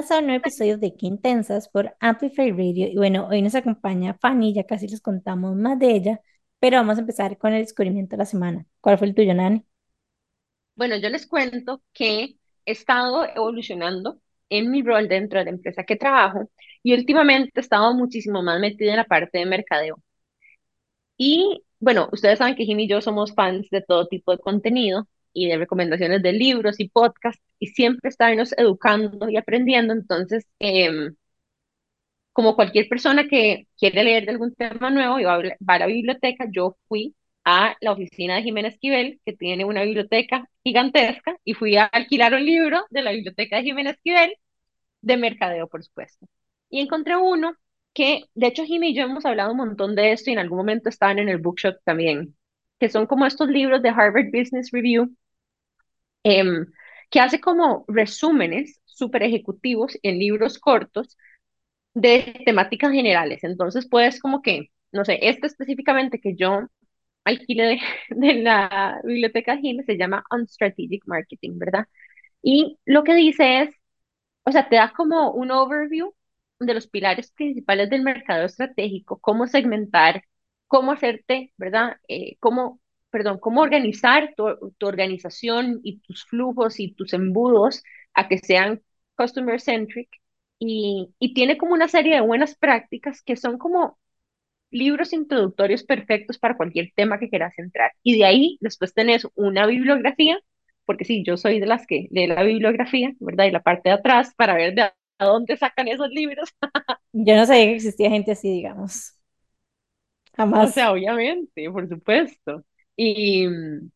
Bienvenidas a un nuevo episodio de Qué Intensas por Amplify Radio. Y bueno, hoy nos acompaña Fanny, ya casi les contamos más de ella, pero vamos a empezar con el descubrimiento de la semana. ¿Cuál fue el tuyo, Nani? Bueno, yo les cuento que he estado evolucionando en mi rol dentro de la empresa que trabajo y últimamente he estado muchísimo más metida en la parte de mercadeo. Y bueno, ustedes saben que Jimmy y yo somos fans de todo tipo de contenido y de recomendaciones de libros y podcasts y siempre estarnos educando y aprendiendo. Entonces, em, como cualquier persona que quiere leer de algún tema nuevo y va a, va a la biblioteca, yo fui a la oficina de Jiménez Esquivel, que tiene una biblioteca gigantesca, y fui a alquilar un libro de la biblioteca de Jiménez Esquivel, de mercadeo, por supuesto. Y encontré uno que, de hecho, Jimmy y yo hemos hablado un montón de esto y en algún momento estaban en el bookshop también, que son como estos libros de Harvard Business Review, em, que hace como resúmenes super ejecutivos en libros cortos de temáticas generales. Entonces puedes como que, no sé, este específicamente que yo alquile de, la biblioteca Jim se llama On Strategic Marketing, ¿verdad? Y lo que dice es, o sea, te da como un overview de los pilares principales del mercado estratégico, cómo segmentar, cómo hacerte, ¿verdad? Eh, cómo, perdón, cómo organizar tu, tu organización y tus flujos y tus embudos a que sean customer centric y, y tiene como una serie de buenas prácticas que son como libros introductorios perfectos para cualquier tema que quieras entrar. Y de ahí después tenés una bibliografía, porque sí, yo soy de las que lee la bibliografía, ¿verdad? Y la parte de atrás para ver de a dónde sacan esos libros. Yo no sabía que existía gente así, digamos. O sea, obviamente, por supuesto. Y mm,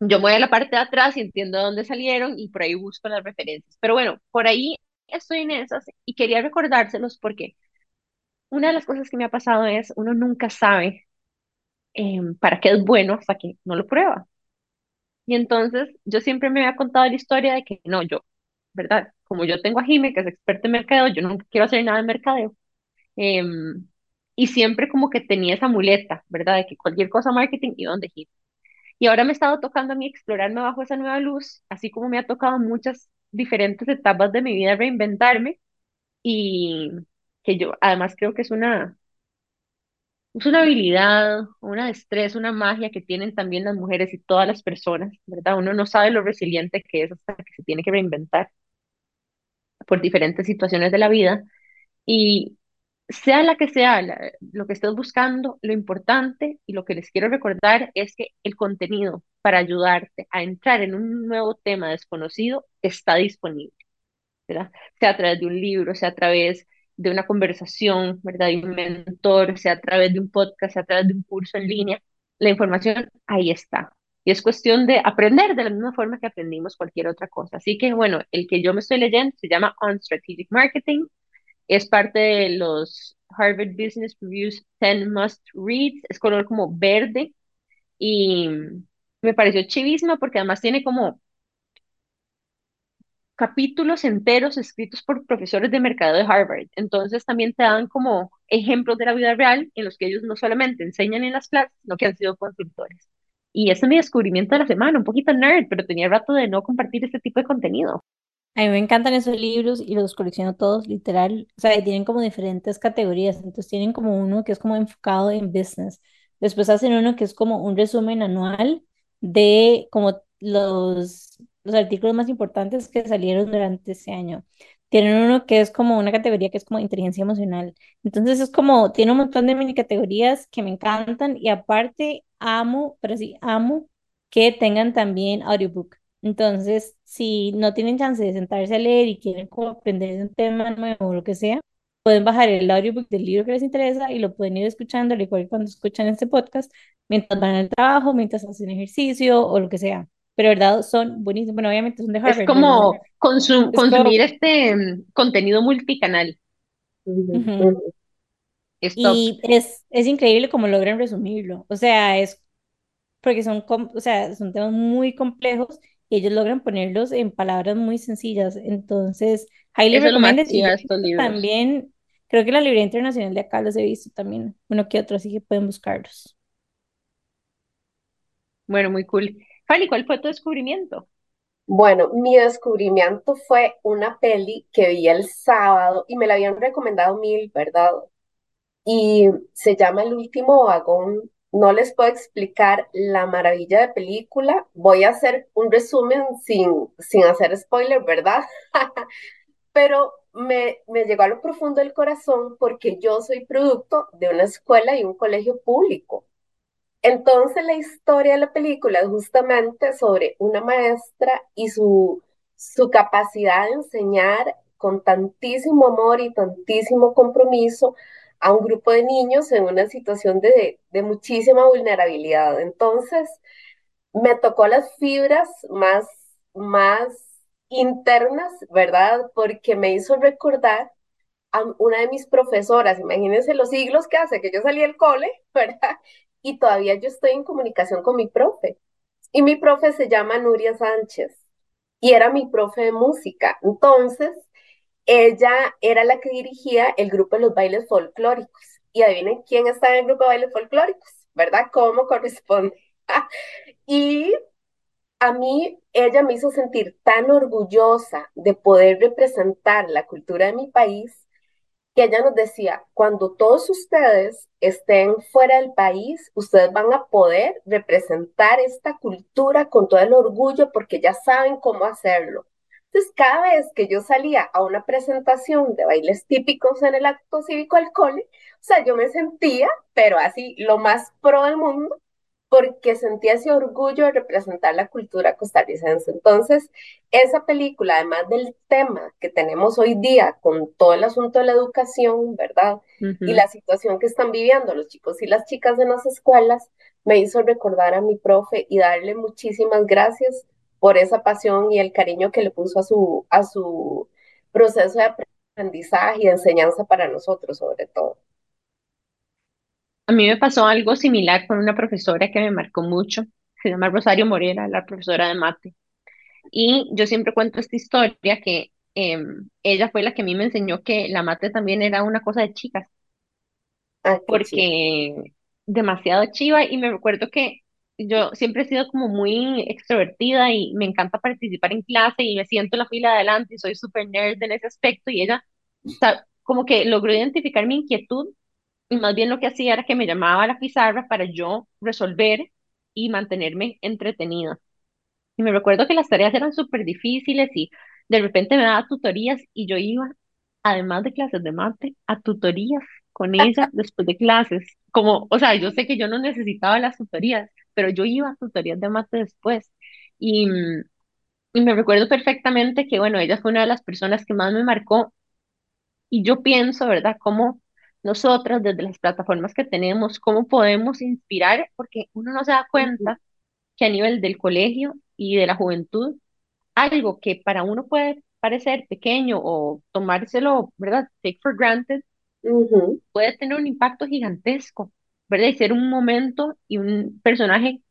yo me voy a la parte de atrás y entiendo de dónde salieron y por ahí busco las referencias. Pero bueno, por ahí estoy en esas y quería recordárselos porque una de las cosas que me ha pasado es, uno nunca sabe em, para qué es bueno hasta que no lo prueba. Y entonces yo siempre me había contado la historia de que no, yo, ¿verdad? Como yo tengo a Jime, que es experta en mercadeo, yo nunca quiero hacer nada de mercadeo. Em, y siempre como que tenía esa muleta, ¿verdad? De que cualquier cosa marketing y donde Jime. Y ahora me ha estado tocando a mí explorarme bajo esa nueva luz, así como me ha tocado muchas diferentes etapas de mi vida reinventarme y que yo además creo que es una, es una habilidad, una destreza, una magia que tienen también las mujeres y todas las personas, ¿verdad? Uno no sabe lo resiliente que es hasta que se tiene que reinventar por diferentes situaciones de la vida y sea la que sea lo que estés buscando, lo importante y lo que les quiero recordar es que el contenido para ayudarte a entrar en un nuevo tema desconocido está disponible, ¿verdad? Sea a través de un libro, sea a través de una conversación, ¿verdad? De un mentor, sea a través de un podcast, sea a través de un curso en línea, la información ahí está. Y es cuestión de aprender de la misma forma que aprendimos cualquier otra cosa. Así que, bueno, el que yo me estoy leyendo se llama On Strategic Marketing. Es parte de los Harvard Business Reviews 10 Must Reads. Es color como verde. Y me pareció chivísima porque además tiene como capítulos enteros escritos por profesores de mercado de Harvard. Entonces también te dan como ejemplos de la vida real en los que ellos no solamente enseñan en las clases, sino que han sido consultores. Y ese es mi descubrimiento de la semana, un poquito nerd, pero tenía rato de no compartir este tipo de contenido. A mí me encantan esos libros y los colecciono todos, literal. O sea, tienen como diferentes categorías. Entonces tienen como uno que es como enfocado en business. Después hacen uno que es como un resumen anual de como los los artículos más importantes que salieron durante ese año. Tienen uno que es como una categoría que es como inteligencia emocional. Entonces es como, tiene un montón de mini categorías que me encantan y aparte amo, pero sí amo que tengan también audiobook. Entonces, si no tienen chance de sentarse a leer y quieren como aprender un tema nuevo o lo que sea, pueden bajar el audiobook del libro que les interesa y lo pueden ir escuchando, al igual que cuando escuchan este podcast, mientras van al trabajo, mientras hacen ejercicio o lo que sea pero verdad son buenísimos. Bueno, obviamente son de Harvard. Es como consumir este mm, contenido multicanal. y es, es increíble cómo logran resumirlo. O sea, es porque son, o sea, son temas muy complejos ellos logran ponerlos en palabras muy sencillas. Entonces, highly recommended. Y también, creo que la librería internacional de acá los he visto también, uno que otro, así que pueden buscarlos. Bueno, muy cool. Fanny, ¿cuál fue tu descubrimiento? Bueno, mi descubrimiento fue una peli que vi el sábado y me la habían recomendado mil, ¿verdad? Y se llama El último vagón. No les puedo explicar la maravilla de película. Voy a hacer un resumen sin, sin hacer spoiler, ¿verdad? Pero me, me llegó a lo profundo del corazón porque yo soy producto de una escuela y un colegio público. Entonces la historia de la película es justamente sobre una maestra y su, su capacidad de enseñar con tantísimo amor y tantísimo compromiso a un grupo de niños en una situación de, muchísima vulnerabilidad. Entonces me tocó las fibras más, más internas, ¿verdad? Porque me hizo recordar a una de mis profesoras, imagínense los siglos que hace que yo salí del cole, ¿verdad? y todavía yo estoy en comunicación con mi profe. Y mi profe se llama Nuria Sánchez y era mi profe de música. Entonces, ella era la que dirigía el grupo de los bailes folclóricos. Y adivinen quién está en el grupo de bailes folclóricos, ¿verdad? ¿Cómo corresponde? y a mí, ella me hizo sentir tan orgullosa de poder representar la cultura de mi país que ella nos decía, cuando todos ustedes estén fuera del país, ustedes van a poder representar esta cultura con todo el orgullo porque ya saben cómo hacerlo. Entonces, cada vez que yo salía a una presentación de bailes típicos en el acto cívico al cole, o sea, yo me sentía, pero así, lo más pro del mundo, porque sentía ese orgullo de representar la cultura costarricense. Entonces, esa película, además del tema que tenemos hoy día con todo el asunto de la educación, ¿verdad? Uh -huh. Y la situación que están viviendo los chicos y las chicas en las escuelas, me hizo recordar a mi profe y darle muchísimas gracias por esa pasión y el cariño que le puso a su, a su proceso de aprendizaje y de enseñanza para nosotros, sobre todo. A mí me pasó algo similar con una profesora que me marcó mucho, se llama Rosario Morera, la profesora de mate. Y yo siempre cuento esta historia que eh, ella fue la que a mí me enseñó que la mate también era una cosa de chicas. Ah, porque demasiado chiva y me recuerdo que yo siempre he sido como muy extrovertida y me encanta participar en clase y me siento en la fila de adelante y soy súper nerd en ese aspecto y ella o como que logró identificar mi inquietud y más bien lo que hacía era que me llamaba a la pizarra para yo resolver y mantenerme entretenida. Y me recuerdo que las tareas eran súper difíciles y de repente me daba tutorías y yo iba, además de clases de mate, a tutorías con ella después de clases. Como, o sea, yo sé que yo no necesitaba las tutorías, pero yo iba a tutorías de mate después. Y, y me recuerdo perfectamente que, bueno, ella fue una de las personas que más me marcó. Y yo pienso, ¿verdad?, cómo nosotras desde las plataformas que tenemos, cómo podemos inspirar, porque uno no se da cuenta que a nivel del colegio y de la juventud, algo que para uno puede parecer pequeño o tomárselo, ¿verdad? Take for granted, uh -huh. puede tener un impacto gigantesco, ¿verdad? Y ser un momento y un personaje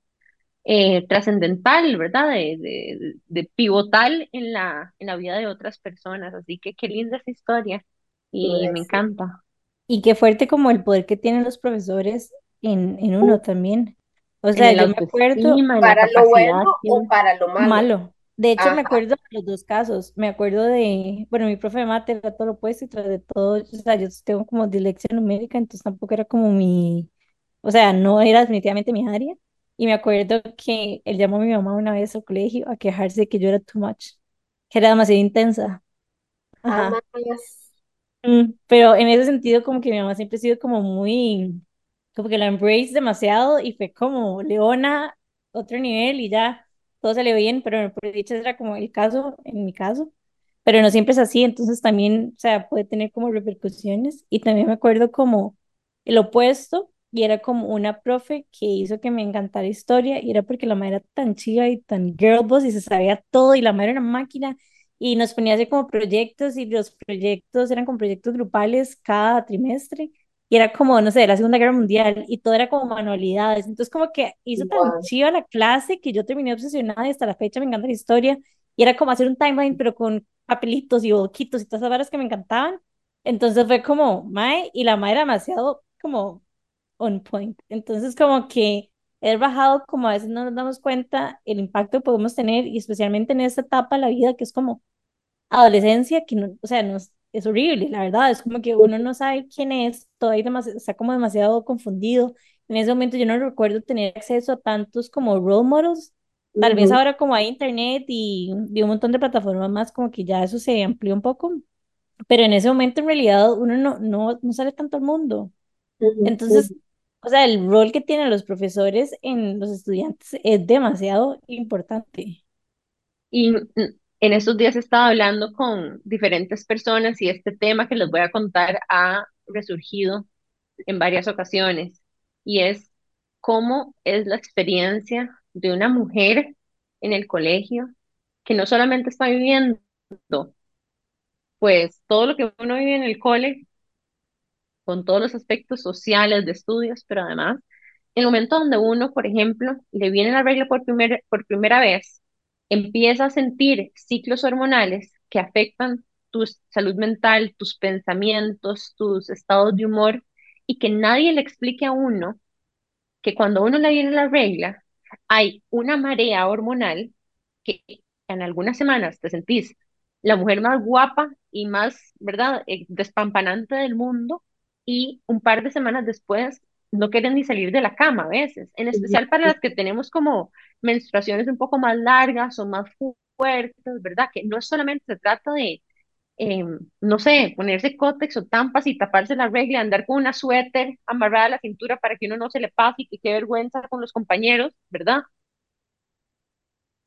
eh, trascendental, ¿verdad? De, de, de, pivotal en la, en la vida de otras personas. Así que qué linda esa historia y me sí. encanta. Y qué fuerte como el poder que tienen los profesores en, en uno también. O sea, yo me acuerdo ¿Para lo bueno o para lo malo? malo. De hecho, me Ajá, acuerdo de los dos casos. Me acuerdo de, bueno, mi profe de mate era todo lo opuesto y tras de todo, o sea, yo tengo como dislexia numérica, entonces tampoco era como mi, o sea, no era definitivamente mi área. Y me acuerdo que él llamó a mi mamá una vez al colegio a quejarse de que yo era too much, que era demasiado intensa. Ajá. Mm, pero en ese sentido, como que mi mamá siempre ha sido como muy, como que la embrace demasiado y fue como Leona, otro nivel y ya todo salió bien, pero por dicho era como el caso, en mi caso, pero no siempre es así, entonces también, o sea, puede tener como repercusiones y también me acuerdo como el opuesto y era como una profe que hizo que me encantara historia y era porque la madre era tan chiva y tan girl boss y se sabía todo y la madre era una máquina y nos ponía a hacer como proyectos y los proyectos eran como proyectos grupales cada trimestre y era como, no sé, de la Segunda Guerra Mundial y todo era como manualidades. Entonces como que hizo tan Wow. chiva la clase que yo terminé obsesionada y hasta la fecha me encanta la historia y era como hacer un timeline pero con papelitos y boquitos y todas esas varas que me encantaban. Entonces fue como, mae, y la mae era demasiado como on point. Entonces como que es bajado como a veces no nos damos cuenta el impacto que podemos tener y especialmente en esta etapa de la vida que es como adolescencia, que no, o sea, no es, es horrible, la verdad, es como que uno no sabe quién es, todavía está como demasiado confundido. En ese momento yo no recuerdo tener acceso a tantos como role models, tal vez ahora como hay internet y, y un montón de plataformas más, como que ya eso se amplió un poco, pero en ese momento en realidad uno no, no, no sale tanto al mundo. Entonces, o sea, el rol que tienen los profesores en los estudiantes es demasiado importante. Y en estos días he estado hablando con diferentes personas y este tema que les voy a contar ha resurgido en varias ocasiones y es cómo es la experiencia de una mujer en el colegio que no solamente está viviendo pues todo lo que uno vive en el cole, con todos los aspectos sociales de estudios, pero además, en el momento donde uno, por ejemplo, le viene la regla por, primer, por primera vez, empieza a sentir ciclos hormonales que afectan tu salud mental, tus pensamientos, tus estados de humor, y que nadie le explique a uno que cuando uno le viene la regla, hay una marea hormonal que en algunas semanas te sentís la mujer más guapa y más, ¿verdad?, eh, despampanante del mundo, y un par de semanas después no quieren ni salir de la cama a veces, en especial para las que tenemos como menstruaciones un poco más largas o más fuertes, ¿verdad? Que no solamente se trata de, em, no sé, ponerse cótex o tampas y taparse la regla, andar con una suéter amarrada a la cintura para que uno no se le pase y que qué vergüenza con los compañeros, ¿verdad?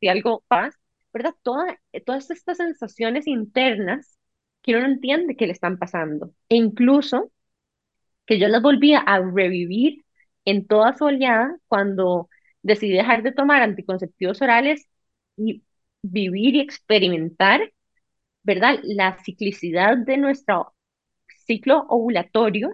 Si algo pasa, ¿verdad? todas estas sensaciones internas que uno no entiende que le están pasando. E incluso que yo las volví a revivir en toda su oleada cuando decidí dejar de tomar anticonceptivos orales y vivir y experimentar, ¿verdad? La ciclicidad de nuestro ciclo ovulatorio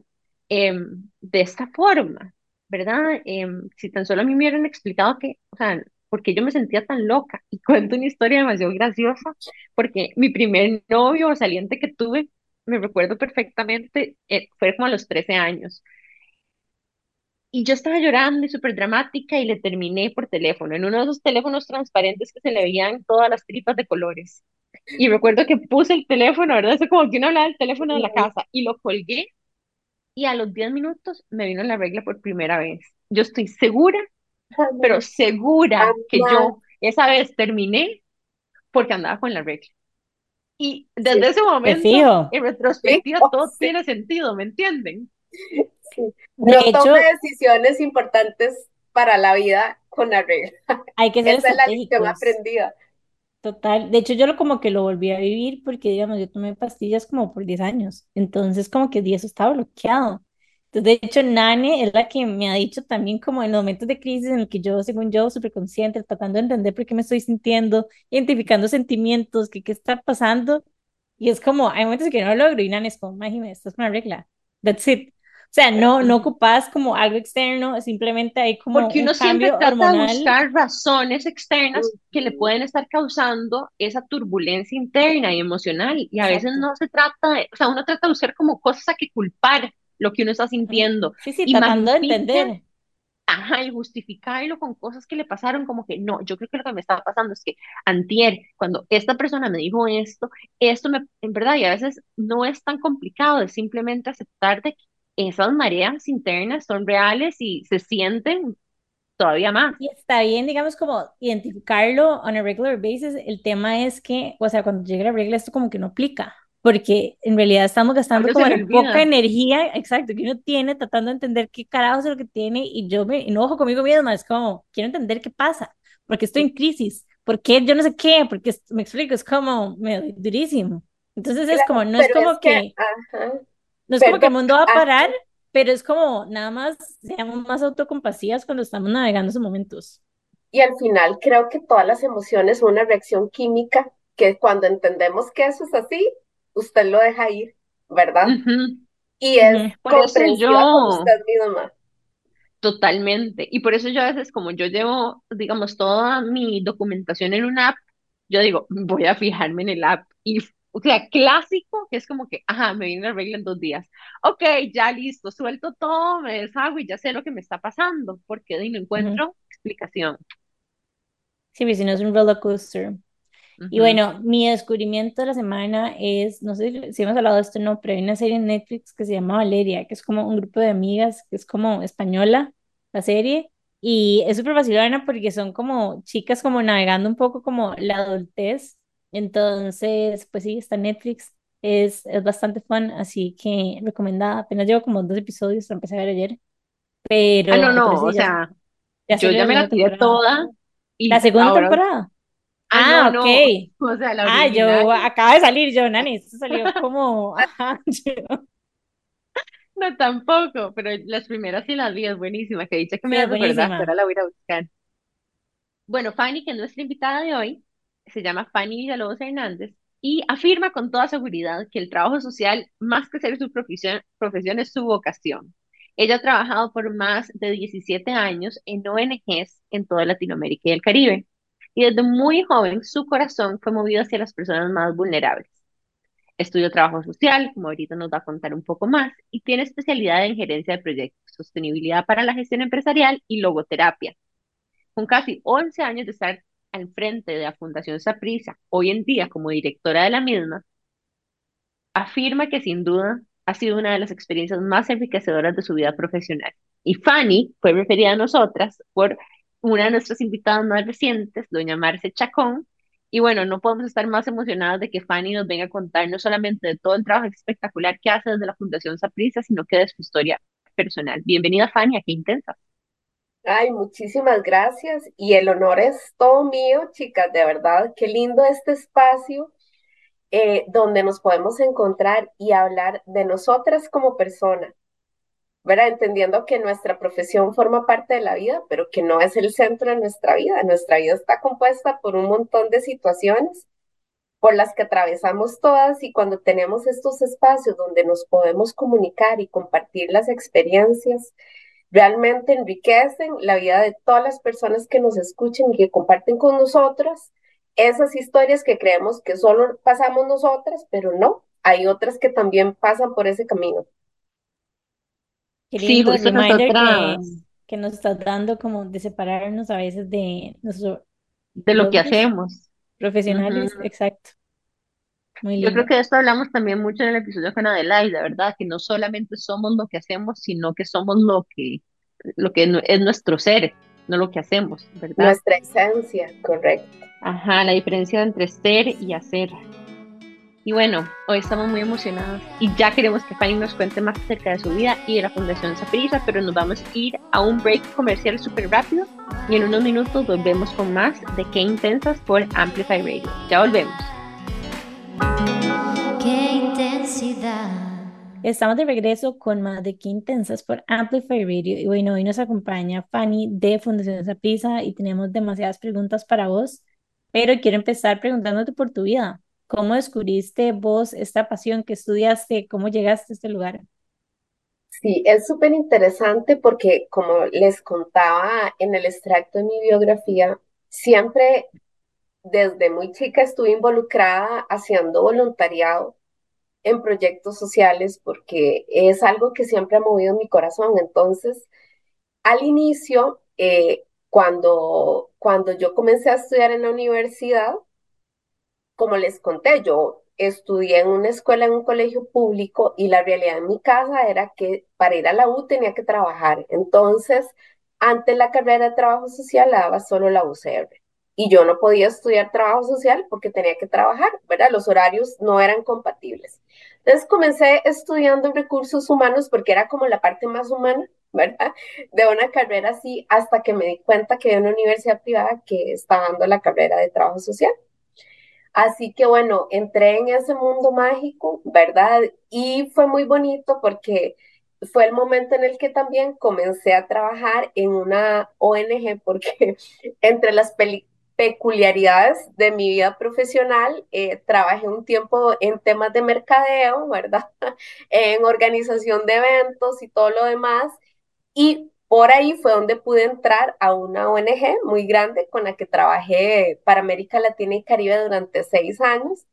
em, de esta forma, ¿verdad? Em, si tan solo a mí me hubieran explicado que, o sea, porque yo me sentía tan loca. Y cuento una historia demasiado graciosa, porque mi primer novio saliente que tuve, me recuerdo perfectamente, eh, fue como a los 13 años. Y yo estaba llorando y súper dramática y le terminé por teléfono, en uno de esos teléfonos transparentes que se le veían todas las tripas de colores. Y recuerdo que puse el teléfono, ¿verdad? Eso como que uno hablaba del teléfono de la casa y lo colgué y a los 10 minutos me vino la regla por primera vez. Yo estoy segura pero segura que yo esa vez terminé porque andaba con la regla. Y desde ese momento, en retrospectiva, todo tiene sentido, ¿me entienden? No tome decisiones importantes para la vida con la regla. Hay que ser Esa es la lección aprendida. Total, de hecho yo lo como que lo volví a vivir porque digamos yo tomé pastillas como por 10 años, entonces como que eso estaba bloqueado. De hecho, Nane es la que me ha dicho también como en los momentos de crisis en el que yo, según yo, súper consciente, tratando de entender por qué me estoy sintiendo, identificando sentimientos, qué, qué está pasando. Y es como, hay momentos en que no lo logro y Nane es como, imagínate, esto es una regla. That's it. O sea, no, no ocupas como algo externo, simplemente hay como Porque uno un siempre trata hormonal. de buscar razones externas que le pueden estar causando esa turbulencia interna y emocional. Y a veces no se trata de, o sea, uno trata de buscar como cosas a que culpar lo que uno está sintiendo. Sí, sí, tratando de entender. Ajá, y justificarlo con cosas que le pasaron, como que no, yo creo que lo que me estaba pasando es que antier, cuando esta persona me dijo esto, esto me, en verdad, y a veces no es tan complicado, es simplemente aceptar de que esas mareas internas son reales y se sienten todavía más. Y está bien, digamos, como identificarlo on a regular basis. El tema es que, o sea, cuando llegue la regla, esto como que no aplica porque en realidad estamos gastando como poca energía, exacto, que uno tiene tratando de entender qué carajo es lo que tiene y yo me enojo conmigo misma, es como, quiero entender qué pasa, porque estoy en crisis, porque yo no sé qué, porque me explico, es como me, durísimo. Entonces es como, no es como que, no es como que el mundo va a parar, pero es como nada más seamos más autocompasivas cuando estamos navegando esos momentos. Y al final creo que todas las emociones son una reacción química que cuando entendemos que eso es así, usted lo deja ir, ¿verdad? Y es comprensiva con usted misma. Totalmente. Y por eso yo a veces, como yo llevo, digamos, toda mi documentación en una app, yo digo, voy a fijarme en el app. Y o sea, clásico, que es como que, ajá, me viene la regla en dos días. Ok, ya listo, suelto todo, me deshago y ya sé lo que me está pasando, porque de no encuentro explicación. Sí, si no es un roller coaster. Y bueno, mi descubrimiento de la semana es, no sé si hemos hablado de esto o no, pero hay una serie en Netflix que se llama Valeria, que es como un grupo de amigas, que es como española, la serie, y es súper vacilona porque son como chicas como navegando un poco como la adultez. Entonces, pues sí, está Netflix, es, es bastante fun, así que recomendada. Apenas llevo como dos episodios, la empecé a ver ayer, pero... Ah, no, no, o sea, yo ya me la tiré toda. Y ¿La segunda temporada? Ah, ah ok. O sea, la ah, yo acaba de salir, yo, Nani, esto salió como. no, tampoco, pero las primeras sí las vi, es buenísima. Que dice que me sí, recuerda, ahora la voy a buscar. Bueno, Fanny, que es nuestra invitada de hoy, se llama Fanny Villalobos Hernández y afirma con toda seguridad que el trabajo social, más que ser su profesión, profesión es su vocación. Ella ha trabajado por más de 17 años en ONGs en toda Latinoamérica y el Caribe y desde muy joven su corazón fue movido hacia las personas más vulnerables. Estudió trabajo social, como ahorita nos va a contar un poco más, y tiene especialidad en gerencia de proyectos, sostenibilidad para la gestión empresarial y logoterapia. Con casi 11 años de estar al frente de la Fundación Saprisa, hoy en día como directora de la misma, afirma que sin duda ha sido una de las experiencias más enriquecedoras de su vida profesional. Y Fanny fue referida a nosotras por una de nuestras invitadas más recientes, doña Marce Chacón. Y bueno, no podemos estar más emocionadas de que Fanny nos venga a contar no solamente de todo el trabajo espectacular que hace desde la Fundación Saprisa, sino que de su historia personal. Bienvenida, Fanny, a Qué Intensa. Ay, muchísimas gracias. Y el honor es todo mío, chicas, de verdad. Qué lindo este espacio eh, donde nos podemos encontrar y hablar de nosotras como personas, ¿verdad? Entendiendo que nuestra profesión forma parte de la vida, pero que no es el centro de nuestra vida. Nuestra vida está compuesta por un montón de situaciones por las que atravesamos todas y cuando tenemos estos espacios donde nos podemos comunicar y compartir las experiencias, realmente enriquecen la vida de todas las personas que nos escuchen y que comparten con nosotros esas historias que creemos que solo pasamos nosotras, pero no, hay otras que también pasan por ese camino. Qué lindo sí, reminder que, que, nos estás dando como de separarnos a veces de nuestro de lo que hacemos profesionales, exacto. Muy Yo creo que de esto hablamos también mucho en el episodio con Adelaide, ¿verdad? Que no solamente somos lo que hacemos, sino que somos lo que, lo que es nuestro ser, no lo que hacemos, ¿verdad? Nuestra esencia, correcto. Ajá, la diferencia entre ser y hacer. Y bueno, hoy estamos muy emocionados y ya queremos que Fanny nos cuente más acerca de su vida y de la Fundación Saprisa, pero nos vamos a ir a un break comercial súper rápido y en unos minutos volvemos con más de Qué Intensas por Amplify Radio. Ya volvemos. Qué intensidad. Estamos de regreso con más de Qué Intensas por Amplify Radio y bueno, hoy nos acompaña Fanny de Fundación Saprisa y tenemos demasiadas preguntas para vos, pero quiero empezar preguntándote por tu vida. ¿Cómo descubriste vos esta pasión que estudiaste? ¿Cómo llegaste a este lugar? Sí, es súper interesante porque como les contaba en el extracto de mi biografía, siempre desde muy chica estuve involucrada haciendo voluntariado en proyectos sociales porque es algo que siempre ha movido mi corazón. Entonces, al inicio, eh, cuando, cuando yo comencé a estudiar en la universidad, como les conté, yo estudié en una escuela, en un colegio público y la realidad en mi casa era que para ir a la U tenía que trabajar. Entonces, antes la carrera de trabajo social la daba solo la UCR y yo no podía estudiar trabajo social porque tenía que trabajar, ¿verdad? Los horarios no eran compatibles. Entonces comencé estudiando recursos humanos porque era como la parte más humana, ¿verdad? De una carrera así, hasta que me di cuenta que había una universidad privada que estaba dando la carrera de trabajo social. Así que bueno, entré en ese mundo mágico, ¿verdad? Y fue muy bonito porque fue el momento en el que también comencé a trabajar en una ONG porque entre las peculiaridades de mi vida profesional, eh, trabajé un tiempo en temas de mercadeo, ¿verdad? en organización de eventos y todo lo demás. Y por ahí fue donde pude entrar a una ONG muy grande con la que trabajé para América Latina y Caribe durante seis años.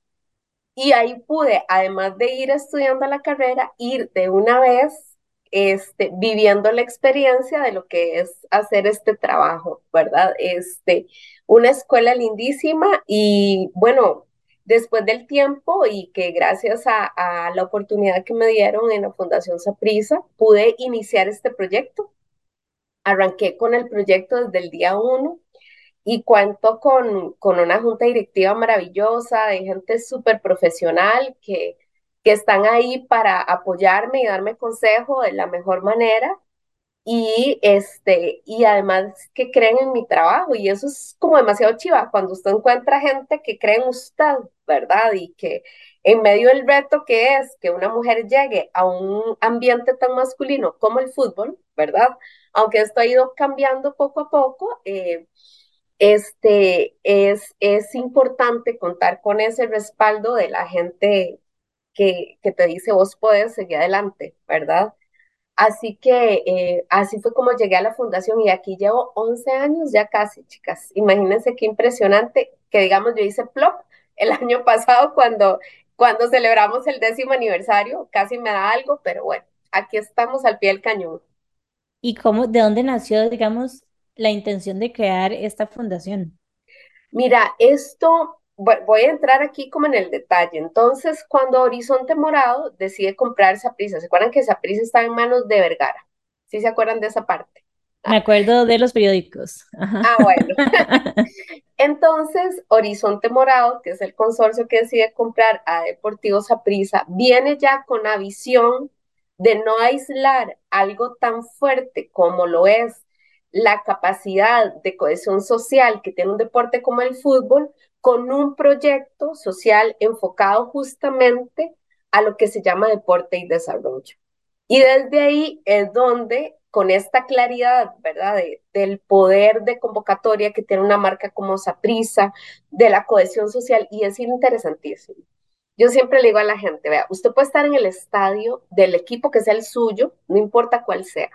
Y ahí pude, además de ir estudiando la carrera, ir de una vez este, viviendo la experiencia de lo que es hacer este trabajo, ¿verdad? Este, una escuela lindísima y bueno, después del tiempo y que gracias a, a la oportunidad que me dieron en la Fundación Saprisa, pude iniciar este proyecto. Arranqué con el proyecto desde el día uno y cuento con, con una junta directiva maravillosa de gente súper profesional que, que están ahí para apoyarme y darme consejo de la mejor manera y este y además que creen en mi trabajo y eso es como demasiado chiva cuando usted encuentra gente que cree en usted, ¿verdad? Y que en medio del reto que es que una mujer llegue a un ambiente tan masculino como el fútbol, ¿verdad? Aunque esto ha ido cambiando poco a poco, eh, este, es, es importante contar con ese respaldo de la gente que, que te dice vos puedes seguir adelante, ¿verdad? Así que eh, así fue como llegué a la fundación y aquí llevo 11 años ya casi, chicas. Imagínense qué impresionante que digamos yo hice plop el año pasado cuando, cuando celebramos el décimo aniversario, casi me da algo, pero bueno, aquí estamos al pie del cañón. ¿Y cómo, de dónde nació, digamos, la intención de crear esta fundación? Mira, esto, voy a entrar aquí como en el detalle. Entonces, cuando Horizonte Morado decide comprar prisa, ¿se acuerdan que prisa estaba en manos de Vergara? ¿Sí se acuerdan de esa parte? Me acuerdo de los periódicos. Ah, bueno. Entonces, Horizonte Morado, que es el consorcio que decide comprar a Deportivo Saprissa, viene ya con la visión de no aislar algo tan fuerte como lo es la capacidad de cohesión social que tiene un deporte como el fútbol con un proyecto social enfocado justamente a lo que se llama deporte y desarrollo. Y desde ahí es donde, con esta claridad, ¿verdad?, del poder de convocatoria que tiene una marca como Saprisa, de la cohesión social, y es interesantísimo. Yo siempre le digo a la gente, vea, usted puede estar en el estadio del equipo que sea el suyo, no importa cuál sea,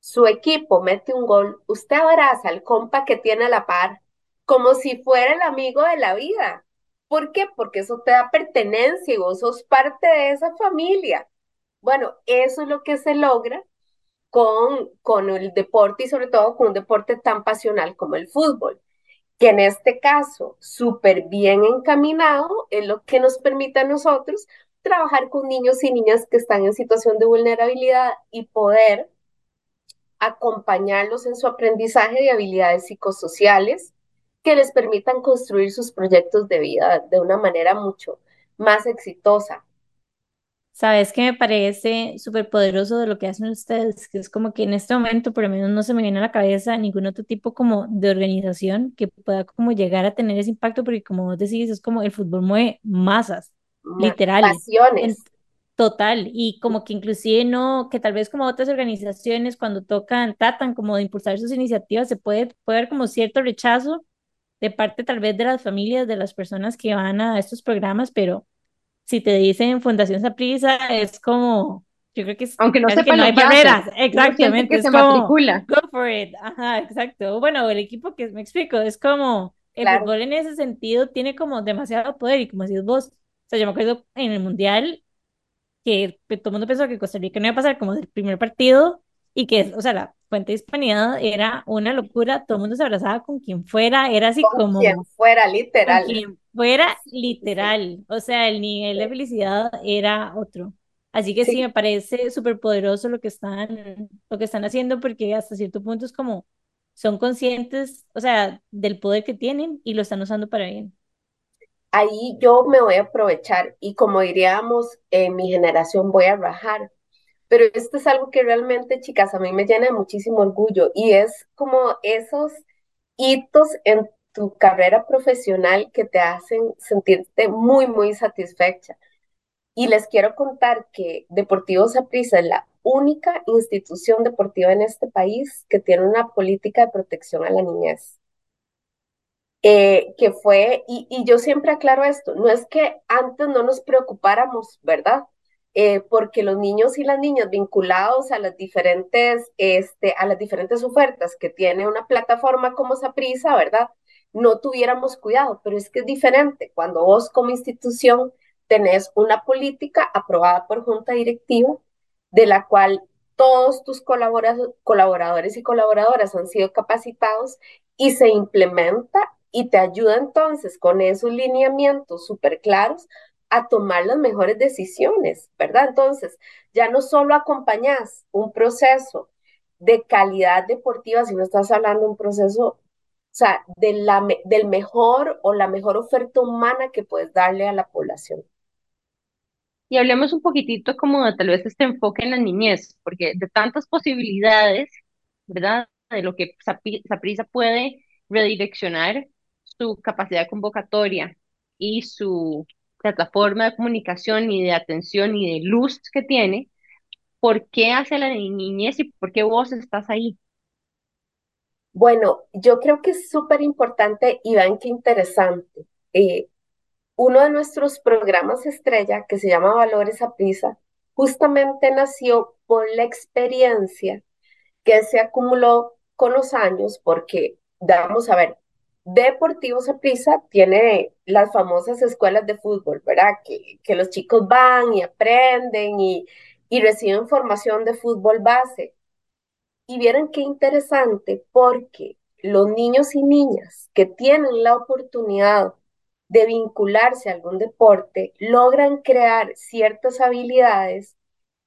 su equipo mete un gol, usted abraza al compa que tiene a la par como si fuera el amigo de la vida. ¿Por qué? Porque eso te da pertenencia y vos sos parte de esa familia. Bueno, eso es lo que se logra con, con el deporte y sobre todo con un deporte tan pasional como el fútbol, que en este caso, súper bien encaminado, es lo que nos permite a nosotros trabajar con niños y niñas que están en situación de vulnerabilidad y poder acompañarlos en su aprendizaje de habilidades psicosociales que les permitan construir sus proyectos de vida de una manera mucho más exitosa. Sabes que me parece súper poderoso de lo que hacen ustedes, que es como que en este momento por lo menos no se me viene a la cabeza ningún otro tipo como de organización que pueda como llegar a tener ese impacto, porque como vos decís, es como el fútbol mueve masas, literal. Pasiones. Total, y como que inclusive no, que tal vez como otras organizaciones cuando tocan, tratan como de impulsar sus iniciativas, se puede, puede haber como cierto rechazo de parte tal vez de las familias, de las personas que van a estos programas, pero si te dicen Fundación Saprisa, es como, yo creo que es aunque no casi que no hay barreras, exactamente, que es se como, matricula. go for it, ajá, exacto, bueno, el equipo que me explico, es como, el Claro. fútbol en ese sentido tiene como demasiado poder, y como decís vos, o sea, yo me acuerdo en el Mundial, que todo el mundo pensó que Costa Rica no iba a pasar como del primer partido y que, o sea, la fuente de hispanidad era una locura, todo el mundo se abrazaba con quien fuera, era así Con como quien fuera, con literal. quien fuera literal, o sea, el nivel de felicidad era otro. Así que sí, Sí, me parece súper poderoso lo que están, lo que están haciendo porque hasta cierto punto es como son conscientes, o sea, del poder que tienen y lo están usando para bien. ahí yo me voy a aprovechar y como diríamos en mi generación voy a rajar, pero esto es algo que realmente, chicas, a mí me llena de muchísimo orgullo y es como esos hitos en tu carrera profesional que te hacen sentirte muy, muy satisfecha. Y les quiero contar que Deportivo Saprissa es la única institución deportiva en este país que tiene una política de protección a la niñez. eh, que fue, y, y, yo siempre aclaro esto, no es que antes no nos preocupáramos, ¿verdad? Eh, porque los niños y las niñas vinculados a las diferentes, este, a las diferentes ofertas que tiene una plataforma como Saprisa, ¿verdad? No tuviéramos cuidado, pero es que es diferente cuando vos como institución tenés una política aprobada por junta directiva de la cual todos tus colaboradores y colaboradoras han sido capacitados y se implementa y te ayuda entonces con esos lineamientos súper claros a tomar las mejores decisiones, ¿verdad? Entonces, ya no solo acompañas un proceso de calidad deportiva, sino estás hablando de un proceso, sea, de la, del mejor o la mejor oferta humana que puedes darle a la población. Y hablemos un poquitito como de tal vez este enfoque en la niñez, porque de tantas posibilidades, ¿verdad? De lo que Saprisa puede redireccionar su capacidad convocatoria y su plataforma de comunicación y de atención y de luz que tiene, ¿por qué hace la niñez y por qué vos estás ahí? Bueno, yo creo que es súper importante y vean qué interesante. Eh, uno de nuestros programas estrella, que se llama Valores a Prisa, justamente nació por la experiencia que se acumuló con los años, porque, vamos a ver, Deportivos Prisa tiene las famosas escuelas de fútbol, ¿verdad? Que, los chicos van y aprenden y reciben formación de fútbol base. Y vieron qué interesante, porque los niños y niñas que tienen la oportunidad de vincularse a algún deporte, logran crear ciertas habilidades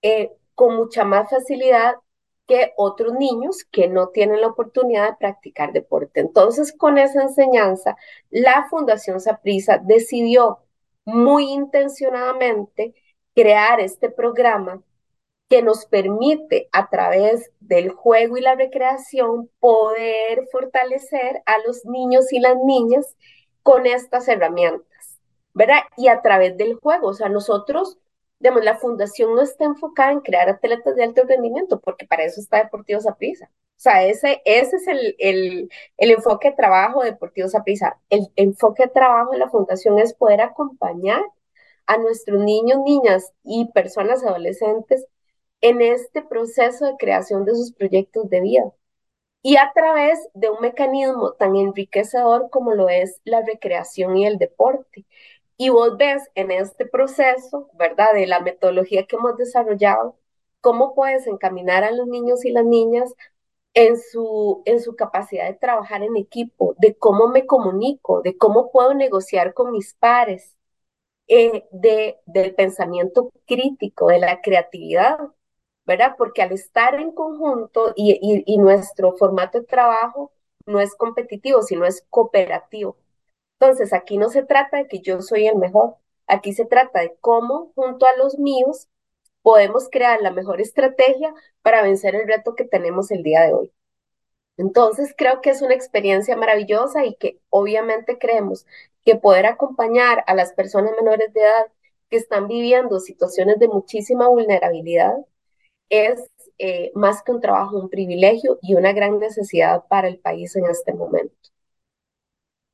eh, con mucha más facilidad que otros niños que no tienen la oportunidad de practicar deporte. Entonces, con esa enseñanza, la Fundación Saprisa decidió muy intencionadamente crear este programa que nos permite a través del juego y la recreación poder fortalecer a los niños y las niñas con estas herramientas, ¿verdad? Y a través del juego, o sea, nosotros, la fundación no está enfocada en crear atletas de alto rendimiento, porque para eso está Deportivos Aprisa. O sea, ese, ese es el, el, el enfoque de trabajo de Deportivos Aprisa. El enfoque de trabajo de la fundación es poder acompañar a nuestros niños, niñas y personas adolescentes en este proceso de creación de sus proyectos de vida y a través de un mecanismo tan enriquecedor como lo es la recreación y el deporte. Y vos ves en este proceso, ¿verdad? De la metodología que hemos desarrollado, cómo puedes encaminar a los niños y las niñas en su, en su capacidad de trabajar en equipo, de cómo me comunico, de cómo puedo negociar con mis pares, eh, de, del pensamiento crítico, de la creatividad, ¿verdad? Porque al estar en conjunto y, nuestro formato de trabajo no es competitivo, sino es cooperativo. Entonces, aquí no se trata de que yo soy el mejor, aquí se trata de cómo junto a los míos podemos crear la mejor estrategia para vencer el reto que tenemos el día de hoy. Entonces, creo que es una experiencia maravillosa y que obviamente creemos que poder acompañar a las personas menores de edad que están viviendo situaciones de muchísima vulnerabilidad, es eh, más que un trabajo, un privilegio y una gran necesidad para el país en este momento.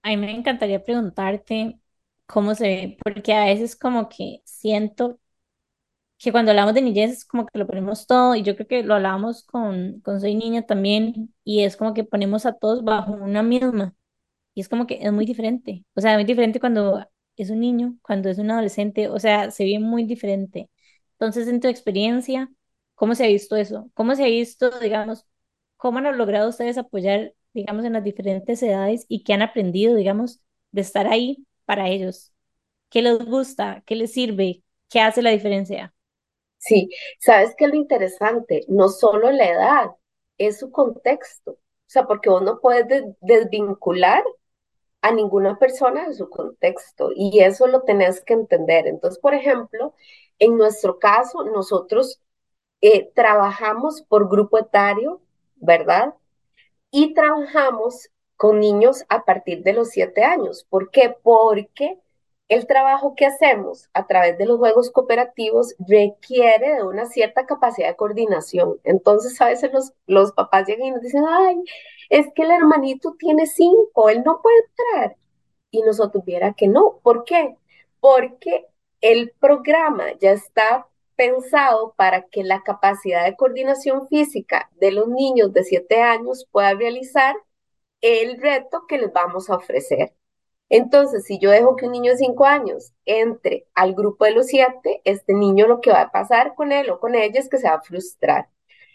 A mí me encantaría preguntarte cómo se ve, porque a veces como que siento que cuando hablamos de niñez es como que lo ponemos todo, y yo creo que lo hablábamos con, con Soy Niña también, y es como que ponemos a todos bajo una misma, y es como que es muy diferente, o sea, muy diferente cuando es un niño, cuando es un adolescente, o sea, se ve muy diferente. Entonces, en tu experiencia, ¿Cómo se ha visto eso? ¿Cómo se ha visto, digamos, cómo han logrado ustedes apoyar, digamos, en las diferentes edades y qué han aprendido, digamos, de estar ahí para ellos? ¿Qué les gusta? ¿Qué les sirve? ¿Qué hace la diferencia? Sí, sabes que lo interesante, no solo la edad, es su contexto. O sea, porque vos no puedes desvincular a ninguna persona de su contexto y eso lo tenés que entender. Entonces, por ejemplo, en nuestro caso, nosotros eh, trabajamos por grupo etario, ¿verdad? Y trabajamos con niños a partir de los siete años. ¿Por qué? Porque el trabajo que hacemos a través de los juegos cooperativos requiere de una cierta capacidad de coordinación. Entonces, a veces los, los papás llegan y nos dicen, ay, es que el hermanito tiene cinco, él no puede entrar. Y nosotros viera que no. ¿Por qué? Porque el programa ya está pensado para que la capacidad de coordinación física de los niños de 7 años pueda realizar el reto que les vamos a ofrecer. Entonces, si yo dejo que un niño de 5 años entre al grupo de los 7, este niño lo que va a pasar con él o con ella es que se va a frustrar.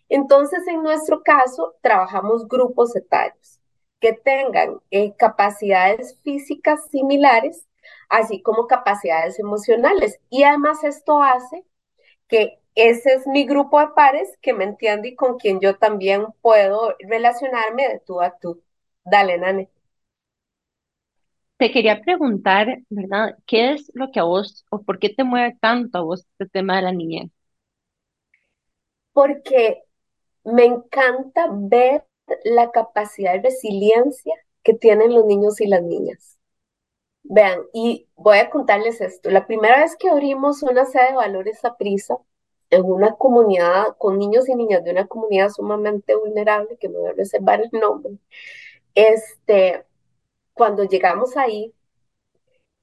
Entonces, en nuestro caso, trabajamos grupos etarios que tengan eh, capacidades físicas similares, así como capacidades emocionales. Y además esto hace que ese es mi grupo de pares que me entiende y con quien yo también puedo relacionarme de tú a tú. Dale, Nane. Te quería preguntar, ¿verdad? ¿Qué es lo que a vos o por qué te mueve tanto a vos este tema de la niñez? Porque me encanta ver la capacidad de resiliencia que tienen los niños y las niñas. Vean, y voy a contarles esto. La primera vez que abrimos una sede de valores a prisa en una comunidad con niños y niñas de una comunidad sumamente vulnerable, que me voy a reservar el nombre, este, cuando llegamos ahí,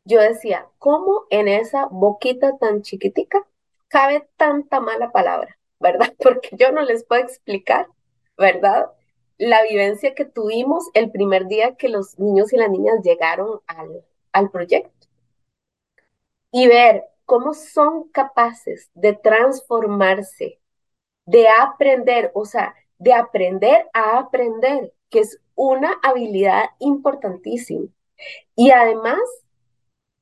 yo decía, ¿cómo en esa boquita tan chiquitica cabe tanta mala palabra? ¿Verdad? Porque yo no les puedo explicar, ¿verdad? La vivencia que tuvimos el primer día que los niños y las niñas llegaron al, al proyecto. Y ver cómo son capaces de transformarse, de aprender, o sea, de aprender a aprender, que es una habilidad importantísima. Y además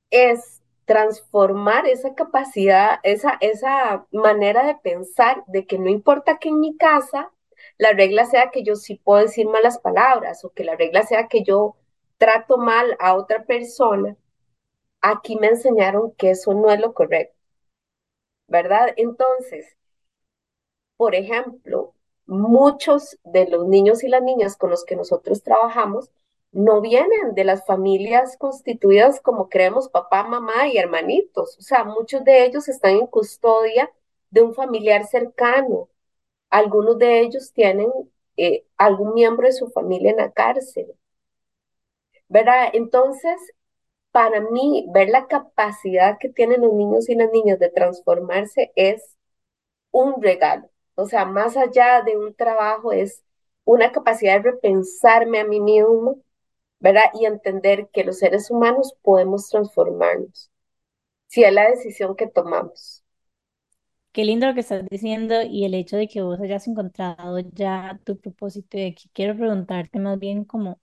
es transformar esa capacidad, esa, esa manera de pensar de que no importa que en mi casa la regla sea que yo sí puedo decir malas palabras o que la regla sea que yo trato mal a otra persona, aquí me enseñaron que eso no es lo correcto, ¿verdad? Entonces, por ejemplo, muchos de los niños y las niñas con los que nosotros trabajamos no vienen de las familias constituidas como creemos papá, mamá y hermanitos. O sea, muchos de ellos están en custodia de un familiar cercano. Algunos de ellos tienen eh, algún miembro de su familia en la cárcel. ¿Verdad? Entonces, para mí, ver la capacidad que tienen los niños y las niñas de transformarse es un regalo. O sea, más allá de un trabajo, es una capacidad de repensarme a mí mismo, ¿verdad? Y entender que los seres humanos podemos transformarnos, si es la decisión que tomamos. Qué lindo lo que estás diciendo y el hecho de que vos hayas encontrado ya tu propósito y aquí quiero preguntarte más bien como